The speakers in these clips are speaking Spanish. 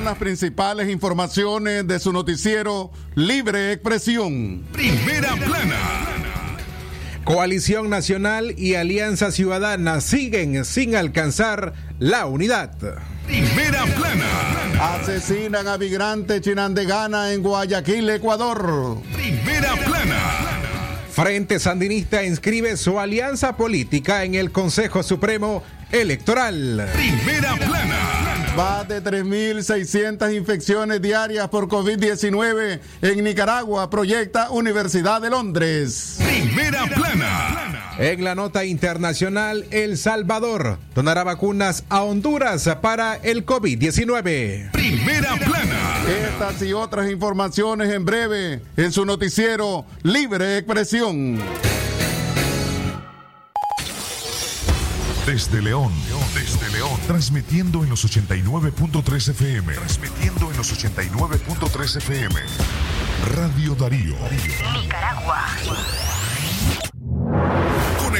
Son las principales informaciones de su noticiero Libre Expresión. Primera plana. Coalición Nacional y Alianza Ciudadana siguen sin alcanzar la unidad. Primera plana. Asesinan a migrante chinandegana en Guayaquil, Ecuador. Primera plana. Frente Sandinista inscribe su alianza política en el Consejo Supremo Electoral. Primera plana. Más de 3.600 infecciones diarias por COVID-19 en Nicaragua, proyecta Universidad de Londres. Primera plana. En la nota internacional, El Salvador donará vacunas a Honduras para el COVID-19. Primera plana. Estas y otras informaciones en breve en su noticiero Libre Expresión. Desde León, desde León, transmitiendo en los 89.3 FM. Transmitiendo en los 89.3 FM. Radio Darío. Nicaragua.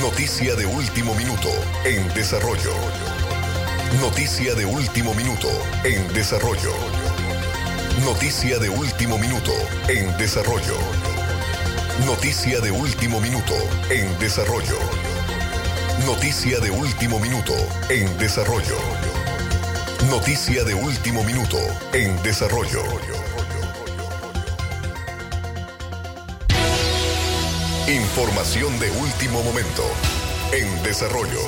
Noticia de último minuto en desarrollo. Noticia de último minuto en desarrollo. Noticia de último minuto en desarrollo. Noticia de último minuto en desarrollo. Noticia de último minuto en desarrollo. Noticia de último minuto en desarrollo. Información de último momento en desarrollo.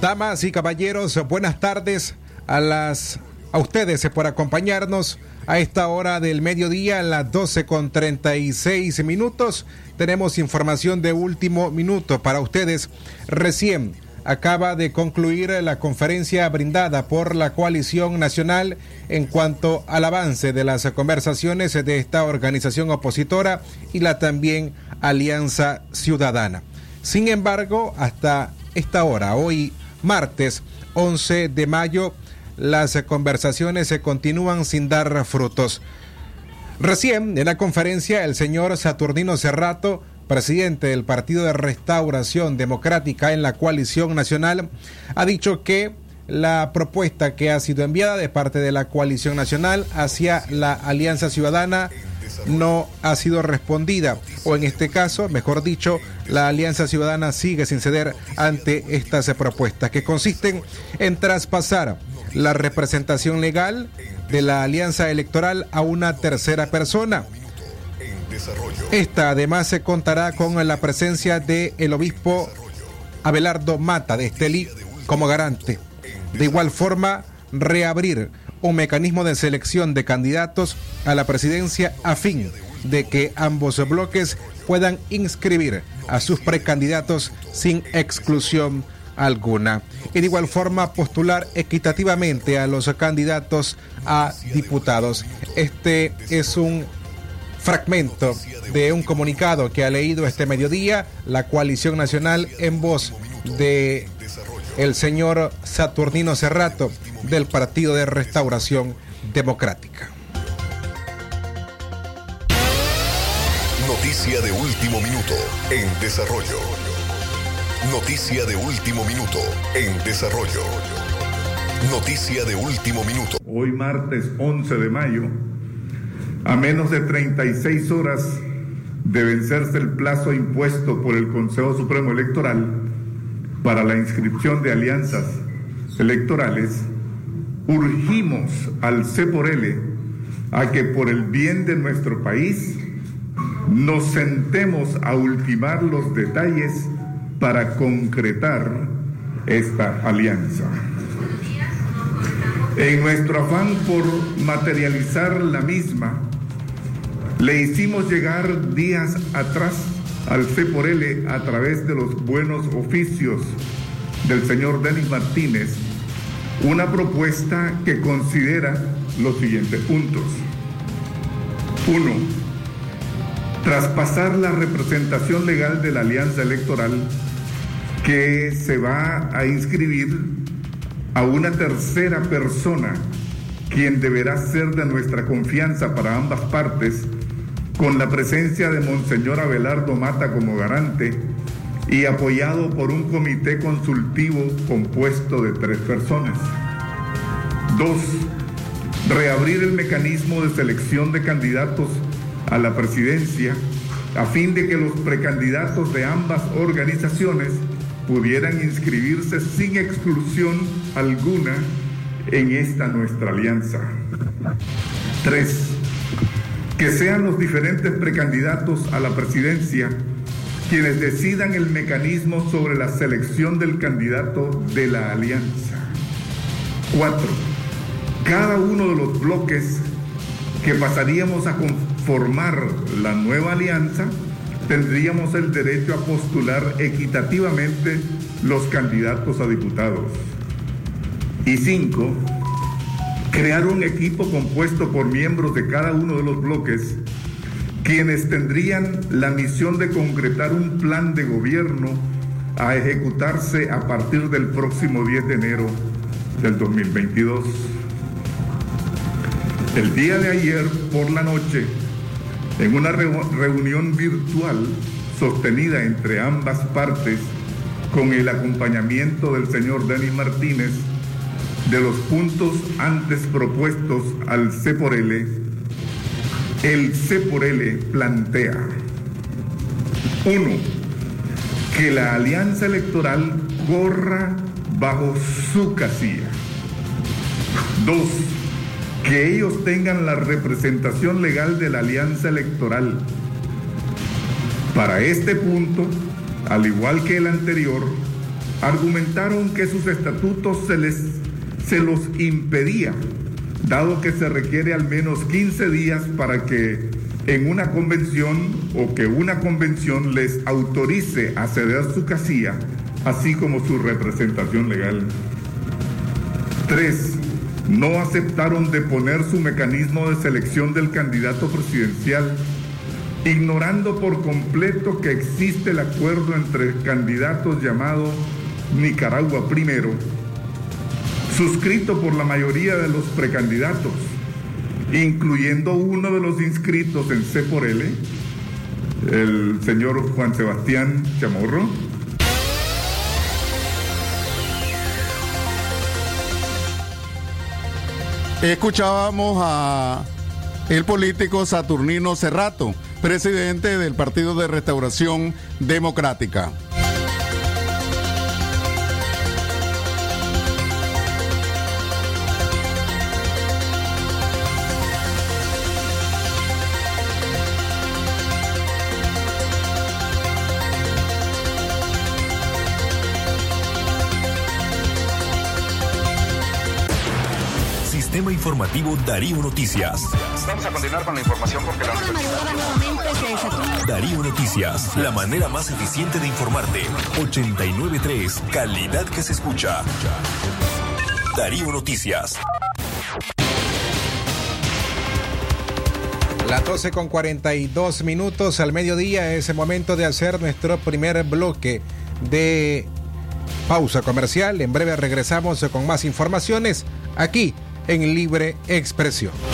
Damas y caballeros, buenas tardes a las a ustedes por acompañarnos a esta hora del mediodía, a las 12 con 36 minutos. Tenemos información de último minuto para ustedes. Recién acaba de concluir la conferencia brindada por la coalición nacional en cuanto al avance de las conversaciones de esta organización opositora y la también Alianza Ciudadana. Sin embargo, hasta esta hora, hoy martes 11 de mayo, las conversaciones se continúan sin dar frutos. Recién en la conferencia el señor Saturnino Cerrato presidente del Partido de Restauración Democrática en la coalición nacional, ha dicho que la propuesta que ha sido enviada de parte de la coalición nacional hacia la Alianza Ciudadana no ha sido respondida, o en este caso, mejor dicho, la Alianza Ciudadana sigue sin ceder ante estas propuestas, que consisten en traspasar la representación legal de la alianza electoral a una tercera persona. Esta además se contará con la presencia del el obispo Abelardo Mata de Estelí como garante. De igual forma, reabrir un mecanismo de selección de candidatos a la presidencia a fin de que ambos bloques puedan inscribir a sus precandidatos sin exclusión alguna. Y de igual forma postular equitativamente a los candidatos a diputados. Este es un fragmento de un comunicado que ha leído este mediodía la coalición nacional en voz de el señor Saturnino Cerrato del Partido de Restauración Democrática. Noticia de último minuto en desarrollo. Noticia de último minuto en desarrollo. Noticia de último minuto. Hoy martes 11 de mayo, a menos de 36 horas de vencerse el plazo impuesto por el Consejo Supremo Electoral para la inscripción de alianzas electorales, urgimos al C por L a que por el bien de nuestro país nos sentemos a ultimar los detalles para concretar esta alianza. En nuestro afán por materializar la misma, le hicimos llegar días atrás al C por L a través de los buenos oficios del señor Denis Martínez una propuesta que considera los siguientes puntos. Uno, traspasar la representación legal de la alianza electoral que se va a inscribir a una tercera persona, quien deberá ser de nuestra confianza para ambas partes, con la presencia de Monseñor Abelardo Mata como garante y apoyado por un comité consultivo compuesto de tres personas. Dos, reabrir el mecanismo de selección de candidatos a la presidencia a fin de que los precandidatos de ambas organizaciones pudieran inscribirse sin exclusión alguna en esta nuestra alianza. Tres, que sean los diferentes precandidatos a la presidencia quienes decidan el mecanismo sobre la selección del candidato de la alianza. Cuatro, cada uno de los bloques que pasaríamos a conformar la nueva alianza, tendríamos el derecho a postular equitativamente los candidatos a diputados. Y cinco, crear un equipo compuesto por miembros de cada uno de los bloques, quienes tendrían la misión de concretar un plan de gobierno a ejecutarse a partir del próximo 10 de enero del 2022. El día de ayer por la noche, en una reunión virtual sostenida entre ambas partes con el acompañamiento del señor Denis Martínez, de los puntos antes propuestos al C el C por L plantea, uno, que la alianza electoral corra bajo su casilla. Dos, que ellos tengan la representación legal de la alianza electoral. Para este punto, al igual que el anterior, argumentaron que sus estatutos se, les, se los impedía, dado que se requiere al menos 15 días para que en una convención o que una convención les autorice a ceder su casilla, así como su representación legal. Tres, no aceptaron deponer su mecanismo de selección del candidato presidencial, ignorando por completo que existe el acuerdo entre candidatos llamado Nicaragua Primero, suscrito por la mayoría de los precandidatos, incluyendo uno de los inscritos en C por L, el señor Juan Sebastián Chamorro, Escuchábamos a el político Saturnino Cerrato, presidente del Partido de Restauración Democrática. Informativo Darío Noticias. Vamos a continuar con la información porque la Darío Noticias, la manera más eficiente de informarte. 893, calidad que se escucha. Darío Noticias. Las 12 con 42 minutos al mediodía es el momento de hacer nuestro primer bloque de pausa comercial. En breve regresamos con más informaciones aquí en libre expresión.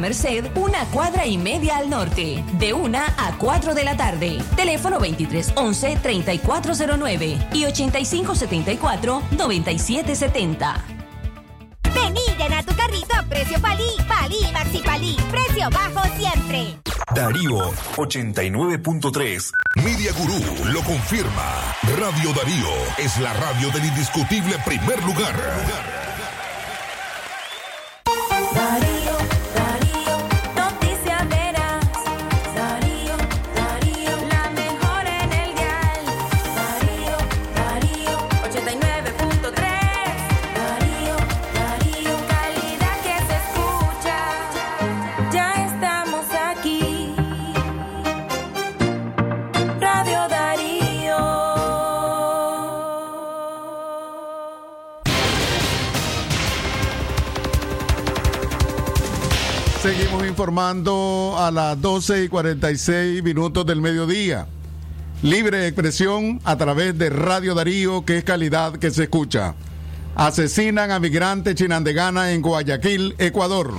Merced, una cuadra y media al norte, de 1 a 4 de la tarde. Teléfono 2311-3409 y 8574-9770. Vení, llena tu carrito a precio palí, palí, maxi palí, precio bajo siempre. Darío 89.3. Media Gurú lo confirma. Radio Darío es la radio del indiscutible primer lugar. Informando a las 12 y 46 minutos del mediodía. Libre expresión a través de Radio Darío, que es calidad que se escucha. Asesinan a migrante chinandegana en Guayaquil, Ecuador.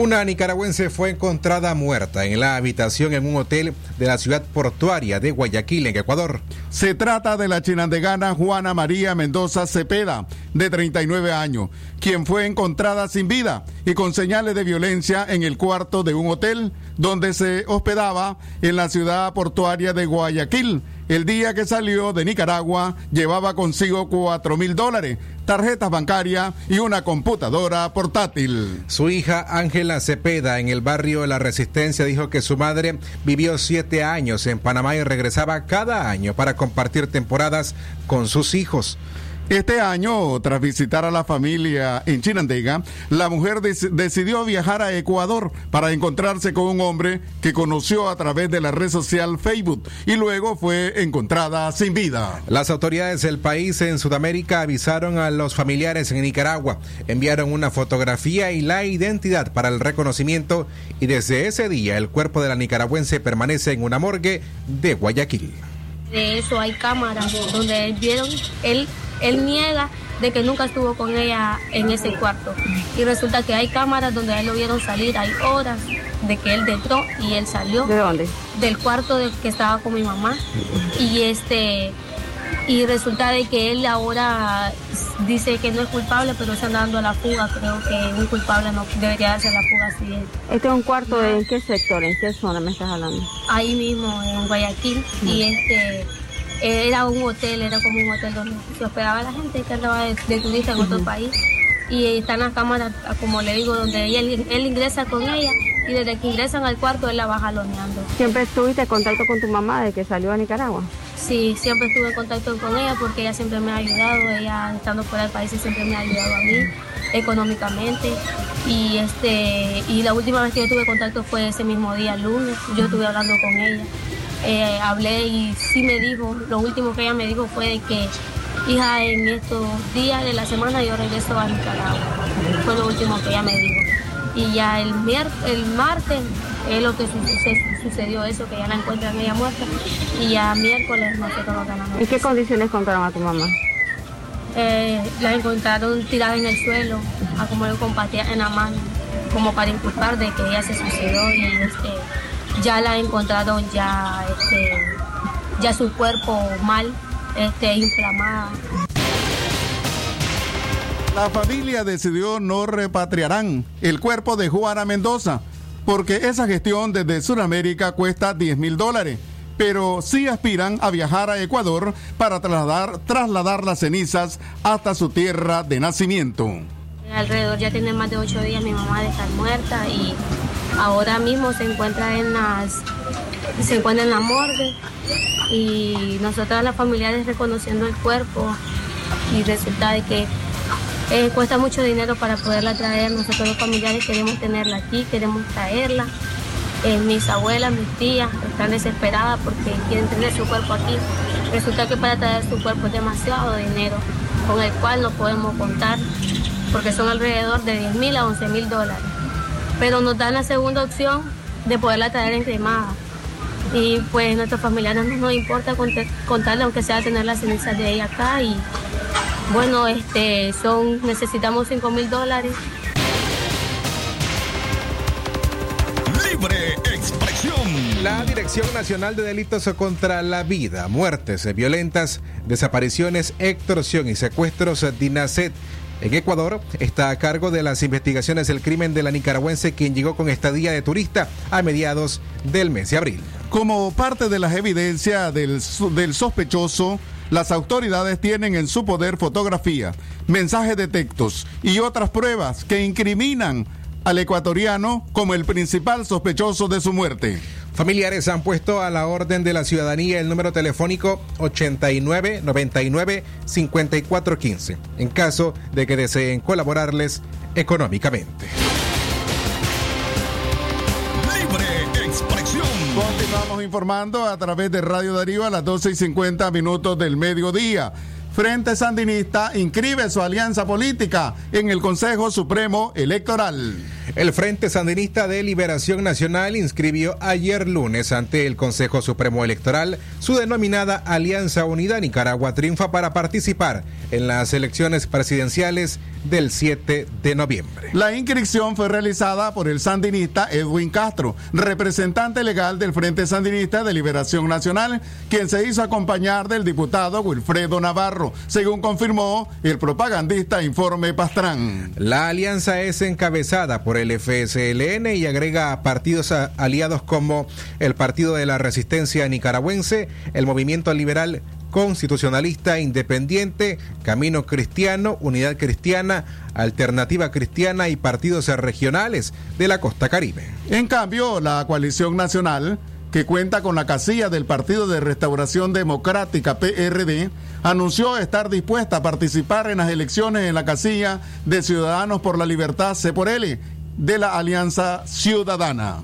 Una nicaragüense fue encontrada muerta en la habitación en un hotel de la ciudad portuaria de Guayaquil, en Ecuador. Se trata de la chinandegana Juana María Mendoza Cepeda, de 39 años, quien fue encontrada sin vida y con señales de violencia en el cuarto de un hotel donde se hospedaba en la ciudad portuaria de Guayaquil. El día que salió de Nicaragua llevaba consigo 4 mil dólares, tarjetas bancarias y una computadora portátil. Su hija Ángela Cepeda en el barrio La Resistencia dijo que su madre vivió siete años en Panamá y regresaba cada año para compartir temporadas con sus hijos. Este año, tras visitar a la familia en Chinandega, la mujer dec- decidió viajar a Ecuador para encontrarse con un hombre que conoció a través de la red social Facebook y luego fue encontrada sin vida. Las autoridades del país en Sudamérica avisaron a los familiares en Nicaragua, enviaron una fotografía y la identidad para el reconocimiento y desde ese día el cuerpo de la nicaragüense permanece en una morgue de Guayaquil. De eso hay cámaras donde él vieron, él, él niega de que nunca estuvo con ella en ese cuarto. Y resulta que hay cámaras donde a él lo vieron salir, hay horas de que él entró y él salió. ¿De dónde? Del cuarto de que estaba con mi mamá. Y este y resulta de que él ahora dice que no es culpable, pero está dando a la fuga. Creo que un culpable no debería darse a la fuga así. Este es un cuarto en qué sector, en qué zona me estás hablando. ahí mismo en Guayaquil y este era un hotel, era como un hotel donde se hospedaba la gente que andaba de, de turista en otro país y están las cámaras, como le digo, donde él, él ingresa con ella y desde que ingresan al cuarto él la va jaloneando. ¿Siempre estuviste en contacto con tu mamá de que salió a Nicaragua? Sí, siempre estuve en contacto con ella porque ella siempre me ha ayudado, ella estando fuera del país siempre me ha ayudado a mí económicamente. Y este y la última vez que yo tuve contacto fue ese mismo día, el lunes, yo estuve hablando con ella, Eh, hablé y sí me dijo, lo último que ella me dijo fue de que hija en estos días de la semana yo regreso a Nicaragua, fue lo último que ella me dijo. Y ya el, el martes es lo que su- se- sucedió eso, que ya la encuentran ella muerta y ya miércoles nosotros nos ganamos. ¿En qué condiciones encontraron a tu mamá? Eh, la encontraron tirada en el suelo, a como le compartía en la mano, como para inculpar de que ella se suicidó y este, ya la encontraron ya, este, ya su cuerpo mal, este, inflamada. La familia decidió no repatriarán el cuerpo de Juana Mendoza porque esa gestión desde Sudamérica cuesta 10 mil dólares, pero sí aspiran a viajar a Ecuador para trasladar, las cenizas hasta su tierra de nacimiento. Alrededor ya tiene más de ocho días mi mamá de estar muerta y ahora mismo se encuentra en las se encuentra en la morgue y nosotras las familiares reconociendo el cuerpo y resulta de que eh, cuesta mucho dinero para poderla traer. Nosotros los familiares queremos tenerla aquí, queremos traerla. Eh, mis abuelas, mis tías están desesperadas porque quieren tener su cuerpo aquí. Resulta que para traer su cuerpo es demasiado dinero con el cual no podemos contar porque son alrededor de 10 mil a 11 mil dólares. Pero nos dan la segunda opción de poderla traer en cremada. Y pues nuestros familiares no nos importa cont- contarle, aunque sea tener las cenizas de ella acá. Y bueno, este, son, necesitamos 5 mil dólares. Libre expresión. La Dirección Nacional de Delitos contra la Vida, Muertes Violentas, Desapariciones, Extorsión y Secuestros, DINASET, en Ecuador, está a cargo de las investigaciones del crimen de la nicaragüense quien llegó con estadía de turista a mediados del mes de abril. Como parte de las evidencias del, so- del sospechoso, las autoridades tienen en su poder fotografía, mensajes de textos y otras pruebas que incriminan al ecuatoriano como el principal sospechoso de su muerte. Familiares han puesto a la orden de la ciudadanía el número telefónico 89 99 54 15 en caso de que deseen colaborarles económicamente. Continuamos informando a través de Radio Darío a las 12 y 50 minutos del mediodía. Frente Sandinista inscribe su alianza política en el Consejo Supremo Electoral. El Frente Sandinista de Liberación Nacional inscribió ayer lunes ante el Consejo Supremo Electoral su denominada Alianza Unida Nicaragua Triunfa para participar en las elecciones presidenciales del 7 de noviembre. La inscripción fue realizada por el sandinista Edwin Castro, representante legal del Frente Sandinista de Liberación Nacional, quien se hizo acompañar del diputado Wilfredo Navarro, según confirmó el propagandista Informe Pastrán. La alianza es encabezada por el FSLN y agrega partidos aliados como el Partido de la Resistencia Nicaragüense, el Movimiento Liberal Constitucionalista Independiente, Camino Cristiano, Unidad Cristiana, Alternativa Cristiana y partidos regionales de la costa caribe. En cambio, la coalición nacional, que cuenta con la casilla del Partido de Restauración Democrática PRD, anunció estar dispuesta a participar en las elecciones en la casilla de Ciudadanos por la Libertad C por L de la Alianza Ciudadana.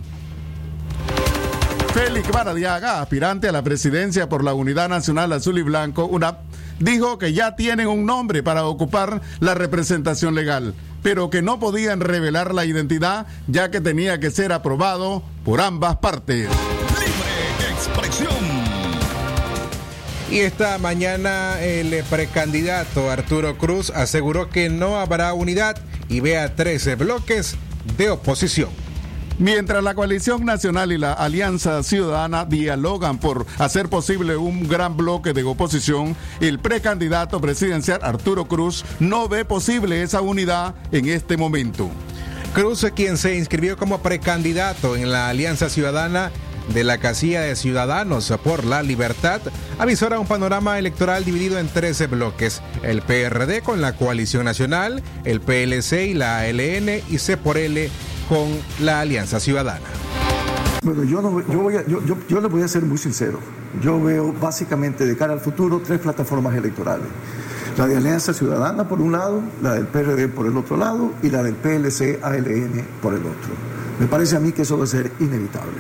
Félix Baradiaga, aspirante a la presidencia por la Unidad Nacional Azul y Blanco, UNAP, dijo que ya tienen un nombre para ocupar la representación legal, pero que no podían revelar la identidad ya que tenía que ser aprobado por ambas partes. Y esta mañana el precandidato Arturo Cruz aseguró que no habrá unidad y ve a 13 bloques de oposición. Mientras la coalición nacional y la alianza ciudadana dialogan por hacer posible un gran bloque de oposición, el precandidato presidencial Arturo Cruz no ve posible esa unidad en este momento. Cruz, quien se inscribió como precandidato en la Alianza Ciudadana de la casilla de Ciudadanos por la Libertad, avisora un panorama electoral dividido en 13 bloques. El PRD con la Coalición Nacional, el PLC y la ALN y C por L con la Alianza Ciudadana. Bueno, yo, no, yo, voy a, yo, yo, yo le voy a ser muy sincero. Yo veo básicamente de cara al futuro tres plataformas electorales. La de Alianza Ciudadana por un lado, la del PRD por el otro lado y la del PLC ALN por el otro. Me parece a mí que eso va a ser inevitable.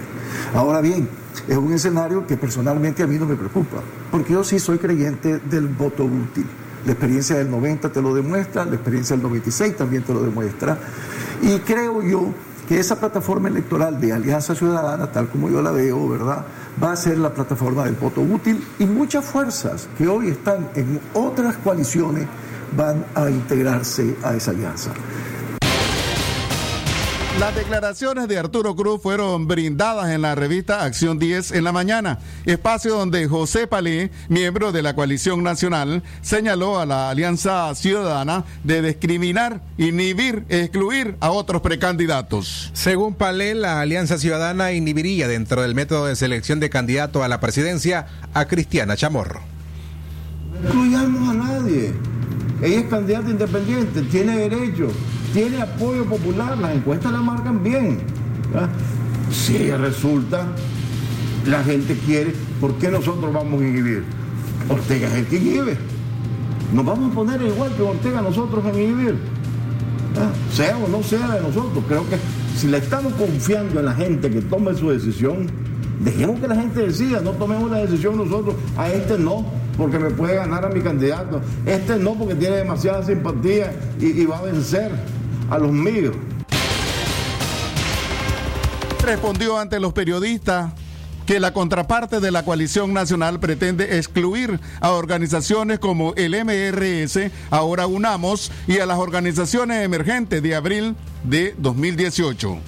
Ahora bien, es un escenario que personalmente a mí no me preocupa, porque yo sí soy creyente del voto útil. La experiencia del 90 te lo demuestra, la experiencia del 96 también te lo demuestra. Y creo yo que esa plataforma electoral de Alianza Ciudadana, tal como yo la veo, ¿verdad? Va a ser la plataforma del voto útil y muchas fuerzas que hoy están en otras coaliciones van a integrarse a esa alianza. Las declaraciones de Arturo Cruz fueron brindadas en la revista Acción 10 en la mañana, espacio donde José Palé, miembro de la coalición nacional, señaló a la Alianza Ciudadana de discriminar, inhibir, excluir a otros precandidatos. Según Palé, la Alianza Ciudadana inhibiría dentro del método de selección de candidato a la presidencia a Cristiana Chamorro. No excluyamos a nadie. Ella es candidata independiente, tiene derecho, tiene apoyo popular, las encuestas la marcan bien. Si resulta, la gente quiere, ¿por qué nosotros vamos a inhibir? Ortega es el que inhibe. Nos vamos a poner igual que Ortega nosotros en inhibir. Sea o no sea de nosotros. Creo que si le estamos confiando en la gente que tome su decisión, dejemos que la gente decida, no tomemos la decisión nosotros, a este no, porque me puede ganar a mi candidato, este no, porque tiene demasiada simpatía y va a vencer a los míos. Respondió ante los periodistas que la contraparte de la coalición nacional pretende excluir a organizaciones como el MRS, ahora UNAMOS, y a las organizaciones emergentes de abril de 2018.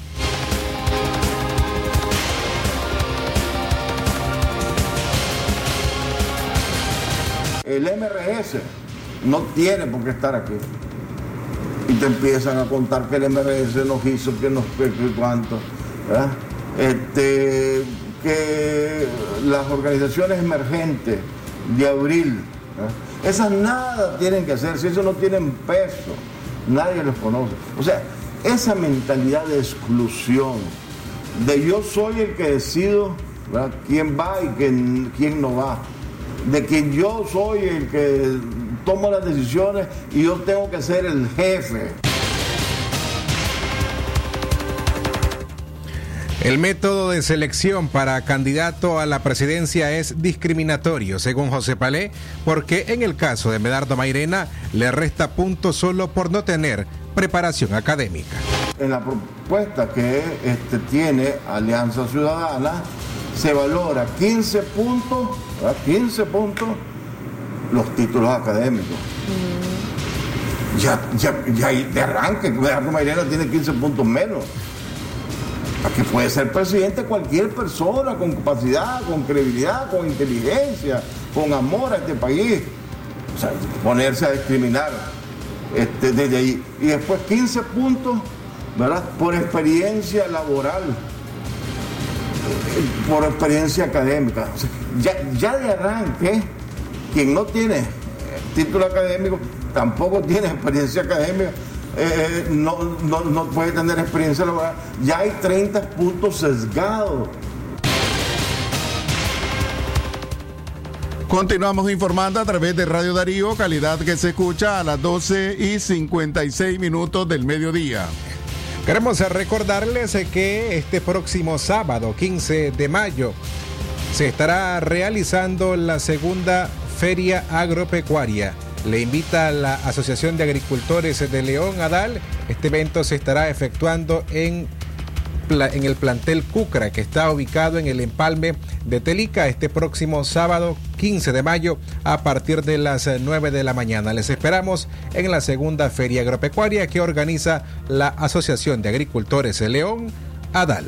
El MRS no tiene por qué estar aquí. Y te empiezan a contar que el MRS nos hizo, que nos que, que cuánto. ¿verdad? Este, que las organizaciones emergentes de abril, esas nada tienen que hacer, si eso no tienen peso, nadie los conoce. O sea, esa mentalidad de exclusión, de yo soy el que decido quién va y quién, quién no va, de que yo soy el que tomo las decisiones y yo tengo que ser el jefe. El método de selección para candidato a la presidencia es discriminatorio, según José Palé, porque en el caso de Medardo Mairena le resta puntos solo por no tener preparación académica. En la propuesta que este, tiene Alianza Ciudadana se valora 15 puntos, ¿verdad? 15 puntos los títulos académicos. Ya, ya, ya de arranque, Medardo Mairena tiene 15 puntos menos. Aquí puede ser presidente cualquier persona con capacidad, con credibilidad, con inteligencia, con amor a este país. O sea, ponerse a discriminar este, desde ahí. Y después 15 puntos, ¿verdad? Por experiencia laboral, por experiencia académica. O sea, ya, ya de arranque, quien no tiene eh, título académico, tampoco tiene experiencia académica, eh, no, no, no puede tener experiencia laboral. Ya hay 30 puntos sesgados. Continuamos informando a través de Radio Darío, calidad que se escucha a las 12 y 56 minutos del mediodía. Queremos recordarles que este próximo sábado, 15 de mayo, se estará realizando la segunda Feria Agropecuaria. Le invita a la Asociación de Agricultores de León Adal. Este evento se estará efectuando en, el plantel Cucra, que está ubicado en el empalme de Telica, este próximo sábado 15 de mayo a partir de las eh, 9 de la mañana. Les esperamos en la segunda Feria Agropecuaria que organiza la Asociación de Agricultores de León Adal.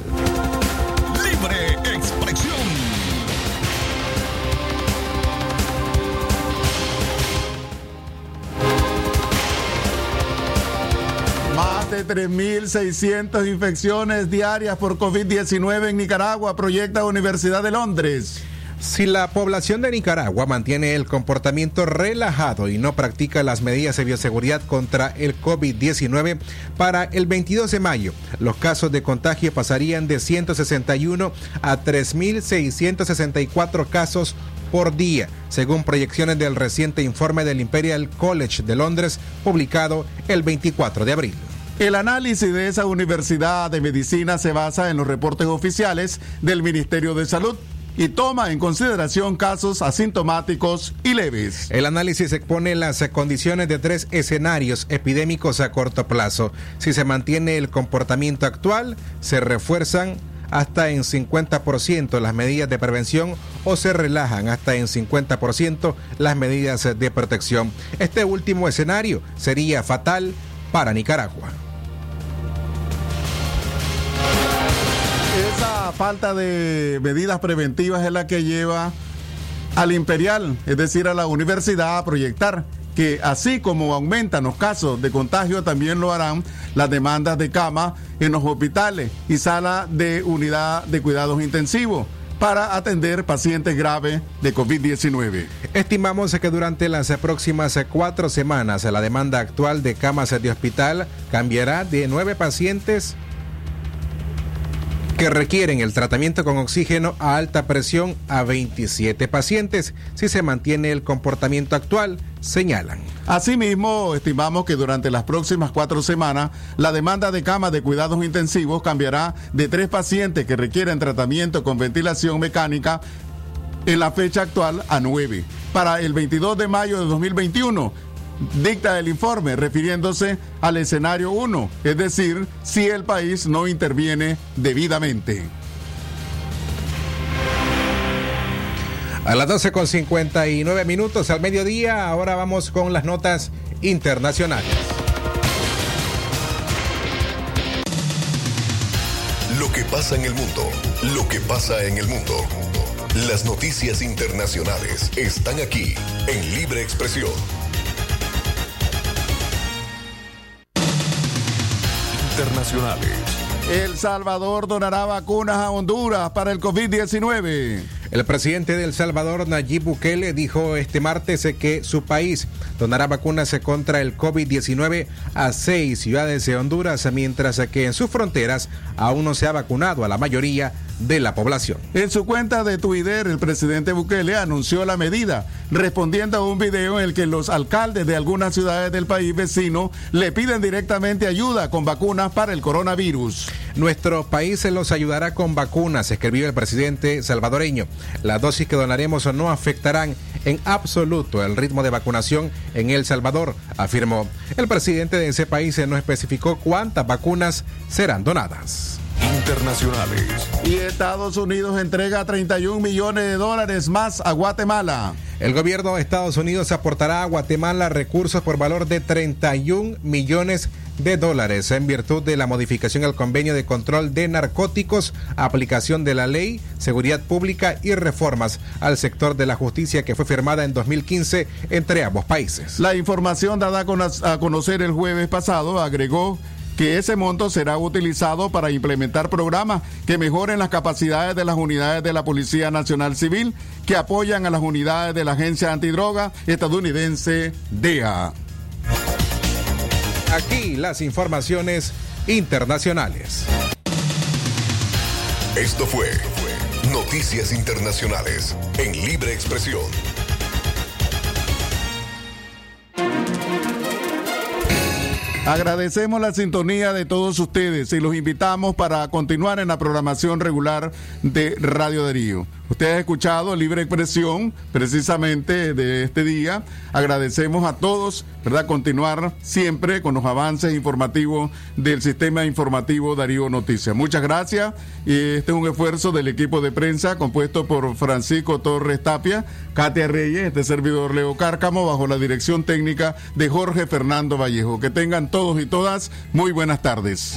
3.600 infecciones diarias por COVID-19 en Nicaragua, proyecta Universidad de Londres. Si la población de Nicaragua mantiene el comportamiento relajado y no practica las medidas de bioseguridad contra el COVID-19, para el 22 de mayo los casos de contagio pasarían de 161 a 3.664 casos por día, según proyecciones del reciente informe del Imperial College de Londres, publicado el 24 de abril. El análisis de esa universidad de medicina se basa en los reportes oficiales del Ministerio de Salud y toma en consideración casos asintomáticos y leves. El análisis expone las condiciones de tres escenarios epidémicos a corto plazo. Si se mantiene el comportamiento actual, se refuerzan hasta en 50% las medidas de prevención o se relajan hasta en 50% las medidas de protección. Este último escenario sería fatal para Nicaragua. Esa falta de medidas preventivas es la que lleva al imperial, es decir, a la universidad a proyectar que así como aumentan los casos de contagio, también lo harán las demandas de cama en los hospitales y sala de unidad de cuidados intensivos para atender pacientes graves de COVID-19. Estimamos que durante las próximas cuatro semanas la demanda actual de camas de hospital cambiará de nueve pacientes que requieren el tratamiento con oxígeno a alta presión a 27 pacientes si se mantiene el comportamiento actual, señalan. Asimismo, estimamos que durante las próximas cuatro semanas la demanda de camas de cuidados intensivos cambiará de tres pacientes que requieren tratamiento con ventilación mecánica en la fecha actual a nueve. Para el 22 de mayo de 2021, dicta el informe refiriéndose al escenario 1, es decir, si el país no interviene debidamente. A las 12 con 59 minutos al mediodía, ahora vamos con las notas internacionales. Lo que pasa en el mundo, lo que pasa en el mundo. Las noticias internacionales están aquí en Libre Expresión. Internacionales. El Salvador donará vacunas a Honduras para el COVID-19. El presidente de El Salvador, Nayib Bukele, dijo este martes que su país donará vacunas contra el COVID-19 a seis ciudades de Honduras, mientras que en sus fronteras aún no se ha vacunado a la mayoría de la población. En su cuenta de Twitter, el presidente Bukele anunció la medida, respondiendo a un video en el que los alcaldes de algunas ciudades del país vecino le piden directamente ayuda con vacunas para el coronavirus. Nuestro país se los ayudará con vacunas, escribió el presidente salvadoreño. Las dosis que donaremos no afectarán en absoluto el ritmo de vacunación en El Salvador, afirmó. El presidente de ese país no especificó cuántas vacunas serán donadas. Internacionales. Y Estados Unidos entrega 31 millones de dólares más a Guatemala. El gobierno de Estados Unidos aportará a Guatemala recursos por valor de 31 millones de dólares en virtud de la modificación al convenio de control de narcóticos, aplicación de la ley, seguridad pública y reformas al sector de la justicia que fue firmada en 2015 entre ambos países. La información dada a conocer el jueves pasado agregó que ese monto será utilizado para implementar programas que mejoren las capacidades de las unidades de la Policía Nacional Civil que apoyan a las unidades de la Agencia Antidroga estadounidense DEA. Aquí las informaciones internacionales. Esto fue Noticias Internacionales en Libre Expresión. Agradecemos la sintonía de todos ustedes y los invitamos para continuar en la programación regular de Radio Darío. Usted ha escuchado Libre Expresión precisamente de este día. Agradecemos a todos, ¿verdad? Continuar siempre con los avances informativos del sistema informativo Darío Noticias. Muchas gracias. Y este es un esfuerzo del equipo de prensa compuesto por Francisco Torres Tapia, Katia Reyes, este servidor Leo Cárcamo, bajo la dirección técnica de Jorge Fernando Vallejo. Que tengan todos y todas muy buenas tardes.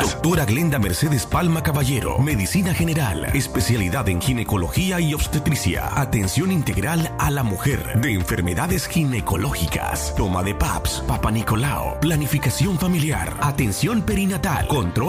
Doctora Glenda Mercedes Palma Caballero, Medicina General, especialidad en ginecología y obstetricia, atención integral a la mujer, de enfermedades ginecológicas, toma de PAPS, Papa Nicolau, planificación familiar, atención perinatal, control